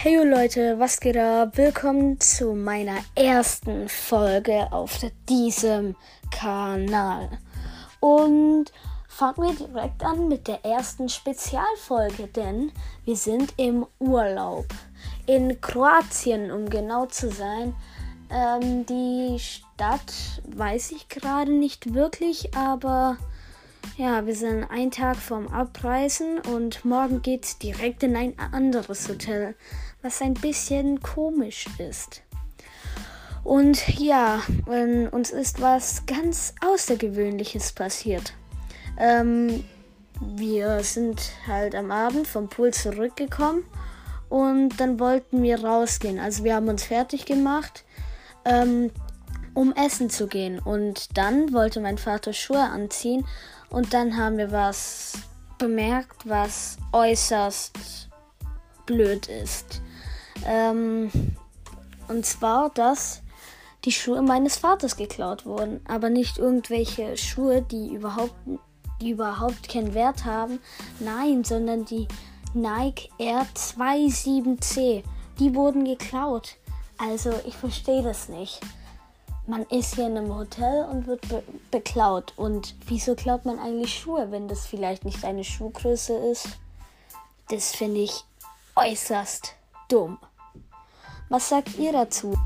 Hey Leute, was geht ab? Willkommen zu meiner ersten Folge auf diesem Kanal. Und fangen wir direkt an mit der ersten Spezialfolge, denn wir sind im Urlaub. In Kroatien, um genau zu sein. Ähm, die Stadt weiß ich gerade nicht wirklich, aber ja, wir sind einen Tag vorm Abreisen und morgen geht's direkt in ein anderes Hotel, was ein bisschen komisch ist. Und ja, uns ist was ganz Außergewöhnliches passiert. Ähm, wir sind halt am Abend vom Pool zurückgekommen und dann wollten wir rausgehen. Also wir haben uns fertig gemacht, ähm, um essen zu gehen. Und dann wollte mein Vater Schuhe anziehen und dann haben wir was bemerkt, was äußerst blöd ist. Ähm, und zwar, dass die Schuhe meines Vaters geklaut wurden. Aber nicht irgendwelche Schuhe, die überhaupt, die überhaupt keinen Wert haben. Nein, sondern die Nike Air 27C. Die wurden geklaut. Also ich verstehe das nicht man ist hier in einem Hotel und wird be beklaut. Und wieso klaut man eigentlich Schuhe, wenn das vielleicht nicht eine Schuhgröße ist? Das finde ich äußerst dumm. Was sagt ihr dazu?